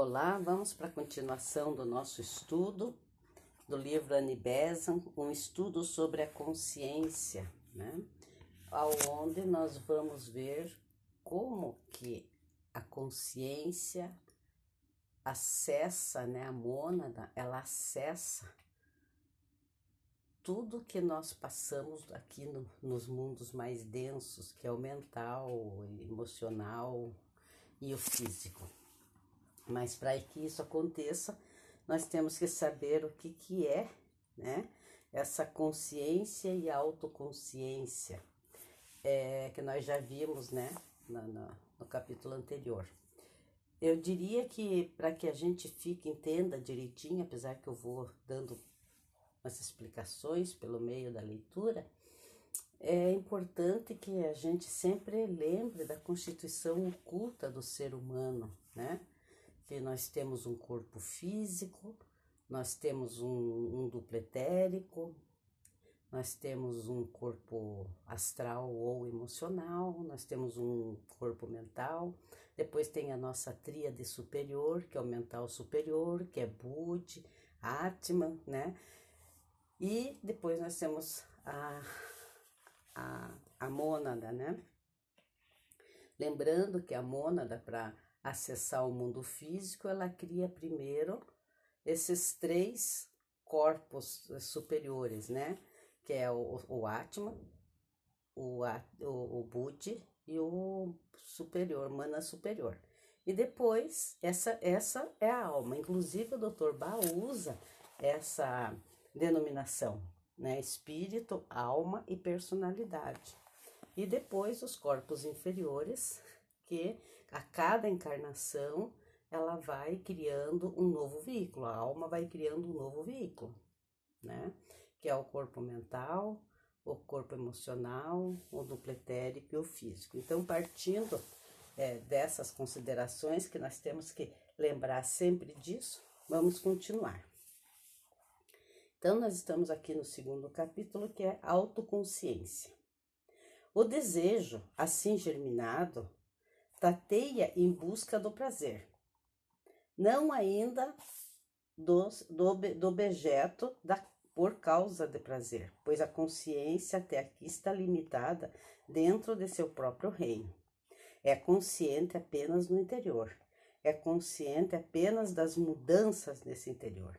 Olá, vamos para a continuação do nosso estudo do livro Annie Besant, um estudo sobre a consciência, né? Onde nós vamos ver como que a consciência acessa, né, a mônada, ela acessa tudo que nós passamos aqui no, nos mundos mais densos, que é o mental, o emocional e o físico. Mas para que isso aconteça, nós temos que saber o que, que é, né? Essa consciência e autoconsciência, é, que nós já vimos, né? No, no, no capítulo anterior. Eu diria que para que a gente fique, entenda direitinho, apesar que eu vou dando umas explicações pelo meio da leitura, é importante que a gente sempre lembre da constituição oculta do ser humano, né? Que nós temos um corpo físico, nós temos um, um duplo etérico, nós temos um corpo astral ou emocional, nós temos um corpo mental, depois tem a nossa tríade superior, que é o mental superior, que é Bud, Atman, né? E depois nós temos a, a, a mônada, né? Lembrando que a mônada, para acessar o mundo físico, ela cria primeiro esses três corpos superiores, né? Que é o, o Atman, o, o, o Budi e o superior, mana superior. E depois, essa, essa é a alma. Inclusive, o Dr. Ba usa essa denominação, né? Espírito, alma e personalidade. E depois, os corpos inferiores, que a cada encarnação ela vai criando um novo veículo, a alma vai criando um novo veículo, né? Que é o corpo mental, o corpo emocional, o duplo etérico e o físico. Então, partindo é, dessas considerações que nós temos que lembrar sempre disso, vamos continuar. Então, nós estamos aqui no segundo capítulo, que é autoconsciência. O desejo, assim germinado, tateia em busca do prazer, não ainda do, do, do objeto da, por causa de prazer, pois a consciência até aqui está limitada dentro de seu próprio reino. É consciente apenas no interior, é consciente apenas das mudanças nesse interior.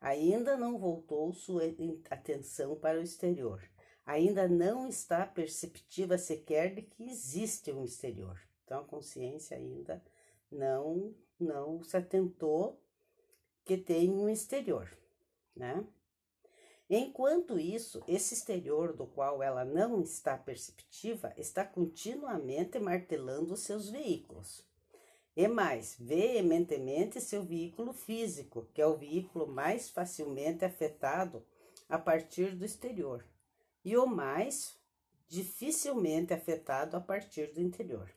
Ainda não voltou sua atenção para o exterior, ainda não está perceptiva sequer de que existe um exterior. Então a consciência ainda não não se atentou que tem um exterior, né? Enquanto isso, esse exterior do qual ela não está perceptiva está continuamente martelando os seus veículos. E mais, veementemente seu veículo físico, que é o veículo mais facilmente afetado a partir do exterior, e o mais dificilmente afetado a partir do interior.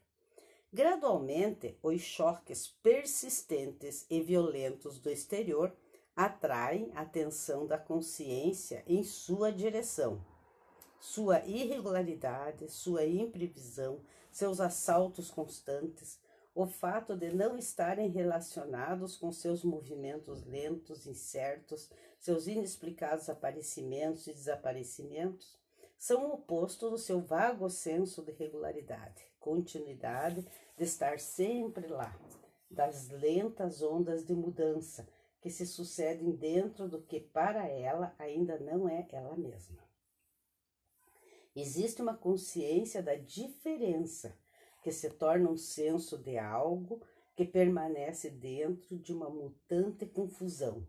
Gradualmente, os choques persistentes e violentos do exterior atraem a atenção da consciência em sua direção. Sua irregularidade, sua imprevisão, seus assaltos constantes, o fato de não estarem relacionados com seus movimentos lentos, incertos, seus inexplicados aparecimentos e desaparecimentos, são o oposto do seu vago senso de regularidade, continuidade, de estar sempre lá, das lentas ondas de mudança que se sucedem dentro do que para ela ainda não é ela mesma. Existe uma consciência da diferença que se torna um senso de algo que permanece dentro de uma mutante confusão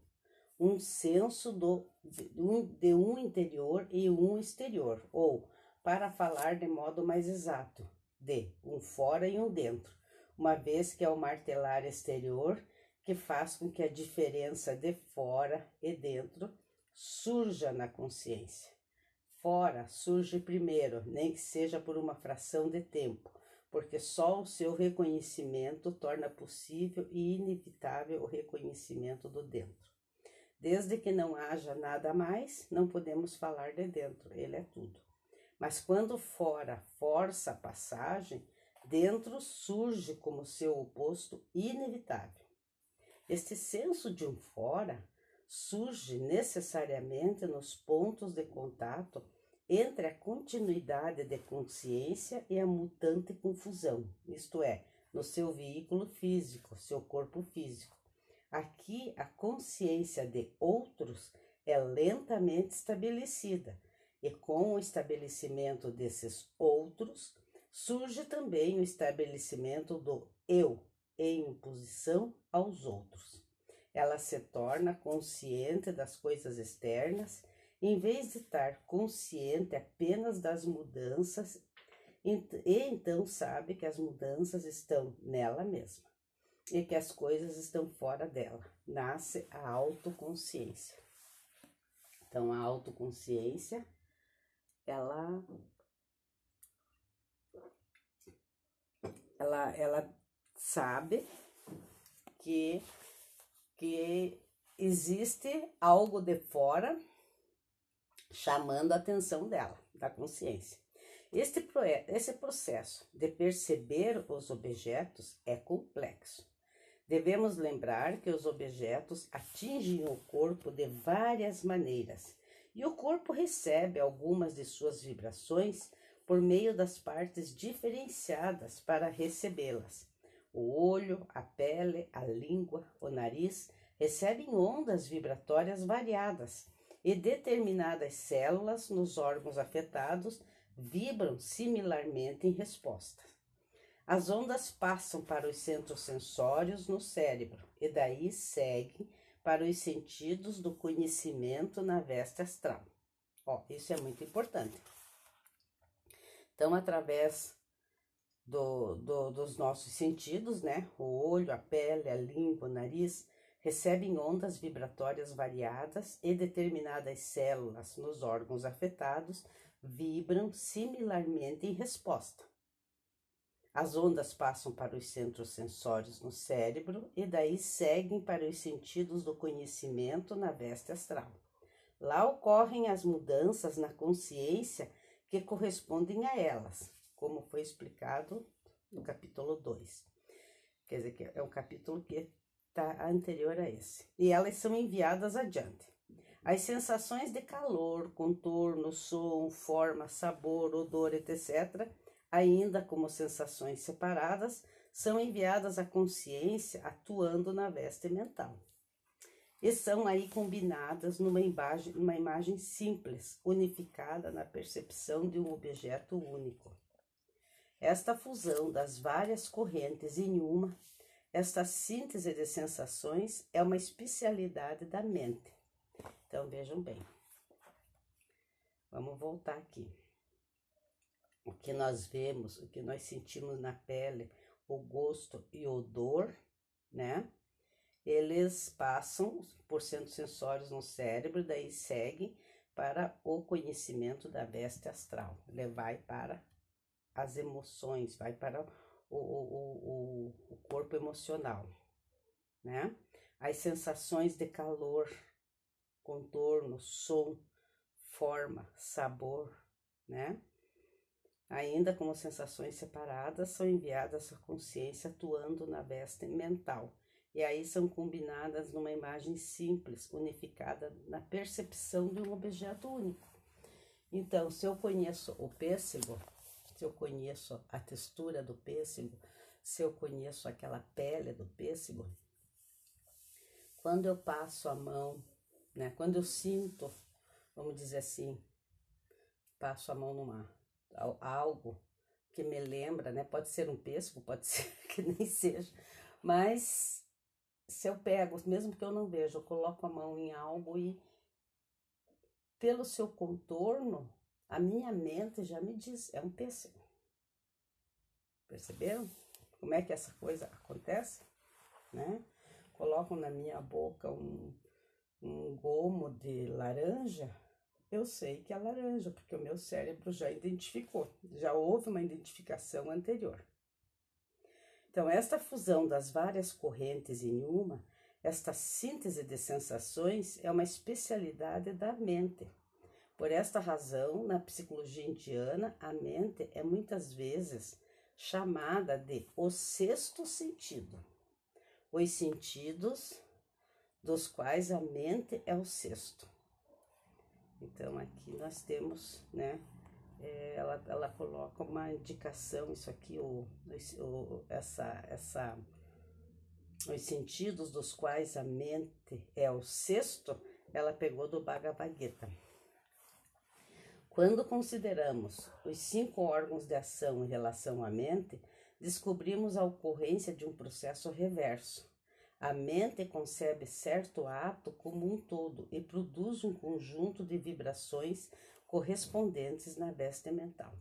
um senso do, de, um, interior e um exterior, ou, para falar de modo mais exato, de um fora e um dentro, uma vez que é o martelar exterior que faz com que a diferença de fora e dentro surja na consciência. Fora surge primeiro, nem que seja por uma fração de tempo, porque só o seu reconhecimento torna possível e inevitável o reconhecimento do dentro. Desde que não haja nada mais, não podemos falar de dentro, ele é tudo. Mas quando fora força a passagem, dentro surge como seu oposto inevitável. Este senso de um fora surge necessariamente nos pontos de contato entre a continuidade de consciência e a mutante confusão, isto é, no seu veículo físico, seu corpo físico. Aqui a consciência de outros é lentamente estabelecida, e com o estabelecimento desses outros, surge também o estabelecimento do eu em oposição aos outros. Ela se torna consciente das coisas externas, em vez de estar consciente apenas das mudanças, e então sabe que as mudanças estão nela mesma e que as coisas estão fora dela. Nasce a autoconsciência. Então, a autoconsciência, ela ela, ela sabe que, que existe algo de fora chamando a atenção dela, da consciência. Este, esse processo de perceber os objetos é complexo. Devemos lembrar que os objetos atingem o corpo de várias maneiras e o corpo recebe algumas de suas vibrações por meio das partes diferenciadas para recebê-las. O olho, a pele, a língua, o nariz recebem ondas vibratórias variadas e determinadas células nos órgãos afetados vibram similarmente em resposta. As ondas passam para os centros sensórios no cérebro e daí seguem para os sentidos do conhecimento na veste astral. Ó, isso é muito importante. Então, através do, do, dos nossos sentidos, né? O olho, a pele, a língua, o nariz, recebem ondas vibratórias variadas e determinadas células nos órgãos afetados vibram similarmente em resposta. As ondas passam para os centros sensórios no cérebro e daí seguem para os sentidos do conhecimento na veste astral. Lá ocorrem as mudanças na consciência que correspondem a elas, como foi explicado no capítulo 2. Quer dizer, que é um capítulo que está anterior a esse. E elas são enviadas adiante. As sensações de calor, contorno, som, forma, sabor, odor, etc., ainda como sensações separadas, são enviadas à consciência atuando na veste mental e são aí combinadas numa imagem, numa imagem simples, unificada na percepção de um objeto único. Esta fusão das várias correntes em uma, esta síntese de sensações é uma especialidade da mente. Então vejam bem. Vamos voltar aqui. O que nós vemos, o que nós sentimos na pele, o gosto e o odor, né? eles passam por centros sensórios no cérebro, daí seguem para o conhecimento da veste astral. Ele vai para as emoções, vai para o, o, o, o corpo emocional, né? As sensações de calor, contorno, som, forma, sabor, né? Ainda como sensações separadas, são enviadas à consciência atuando na veste mental e aí são combinadas numa imagem simples, unificada na percepção de um objeto único. Então, se eu conheço o pêssego, se eu conheço a textura do pêssego, se eu conheço aquela pele do pêssego, quando eu passo a mão, né, quando eu sinto, vamos dizer assim, passo a mão numa algo que me lembra, né, pode ser um pêssego, pode ser que nem seja, mas se eu pego, mesmo que eu não veja, eu coloco a mão em algo e pelo seu contorno, a minha mente já me diz, é um pêssego. Perceberam? Como é que essa coisa acontece? Né? Coloco na minha boca um, um gomo de laranja, eu sei que é laranja, porque o meu cérebro já identificou, já houve uma identificação anterior. Então, esta fusão das várias correntes em uma, esta síntese de sensações é uma especialidade da mente. Por esta razão, na psicologia indiana, a mente é muitas vezes chamada de o sexto sentido, os sentidos, dos quais a mente é o sexto. Então, aqui nós temos, né? É, ela, ela coloca uma indicação, isso aqui, o, o, essa, essa, os sentidos dos quais a mente é o sexto, ela pegou do Bhagavad Gita. Quando consideramos os cinco órgãos de ação em relação à mente, descobrimos a ocorrência de um processo reverso. A mente concebe certo ato como um todo e produz um conjunto de vibrações correspondentes na veste mental.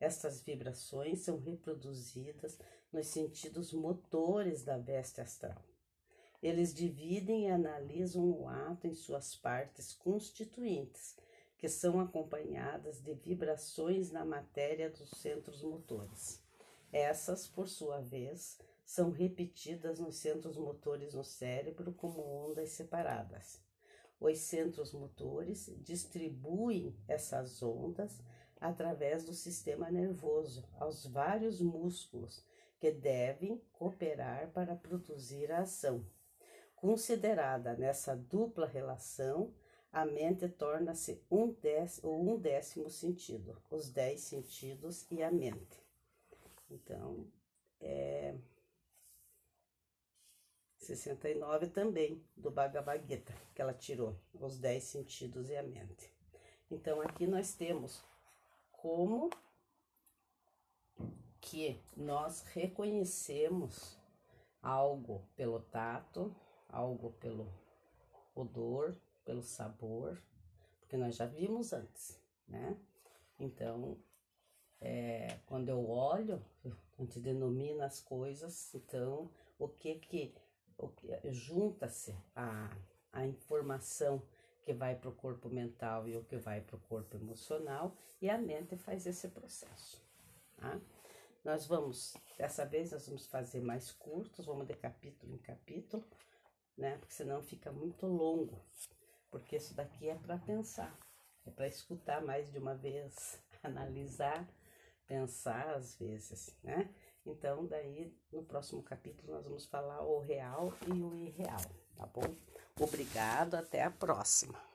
Estas vibrações são reproduzidas nos sentidos motores da veste astral. Eles dividem e analisam o ato em suas partes constituintes, que são acompanhadas de vibrações na matéria dos centros motores. Essas, por sua vez, são repetidas nos centros motores no cérebro como ondas separadas. Os centros motores distribuem essas ondas através do sistema nervoso aos vários músculos que devem cooperar para produzir a ação. Considerada nessa dupla relação, a mente torna-se um, décimo, um décimo sentido, os dez sentidos e a mente. Então, é 69 também do Bhagavad Gita, que ela tirou, os dez sentidos e a mente. Então, aqui nós temos como que nós reconhecemos algo pelo tato, algo pelo odor, pelo sabor, porque nós já vimos antes, né? Então, é, quando eu olho, a gente denomina as coisas, então, o que que junta-se a, a informação que vai para o corpo mental e o que vai para o corpo emocional, e a mente faz esse processo, tá? Nós vamos, dessa vez nós vamos fazer mais curtos, vamos de capítulo em capítulo, né? Porque senão fica muito longo, porque isso daqui é para pensar, é para escutar mais de uma vez, analisar, pensar às vezes, né? Então, daí no próximo capítulo nós vamos falar o real e o irreal, tá bom? Obrigado, até a próxima.